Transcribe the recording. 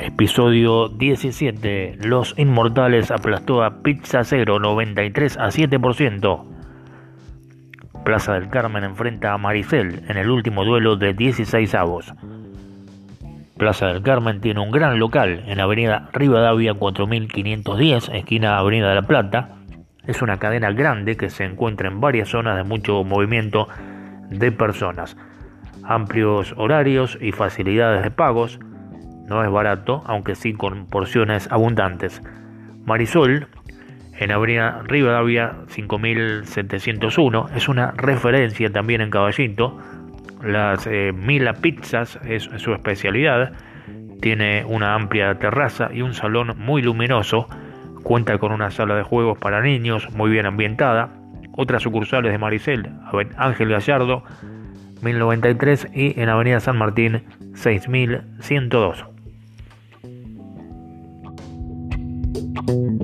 Episodio 17. Los Inmortales aplastó a Pizza Cero 93 a 7%. Plaza del Carmen enfrenta a Maricel en el último duelo de 16 avos. Plaza del Carmen tiene un gran local en Avenida Rivadavia 4510, esquina Avenida de la Plata. Es una cadena grande que se encuentra en varias zonas de mucho movimiento de personas. Amplios horarios y facilidades de pagos. No es barato, aunque sí con porciones abundantes. Marisol, en Avenida Rivadavia 5701, es una referencia también en Caballito las eh, Mila Pizzas es su especialidad. Tiene una amplia terraza y un salón muy luminoso. Cuenta con una sala de juegos para niños muy bien ambientada. Otras sucursales de Maricel, Ángel Gallardo, 1093 y en Avenida San Martín, 6102. Thank you.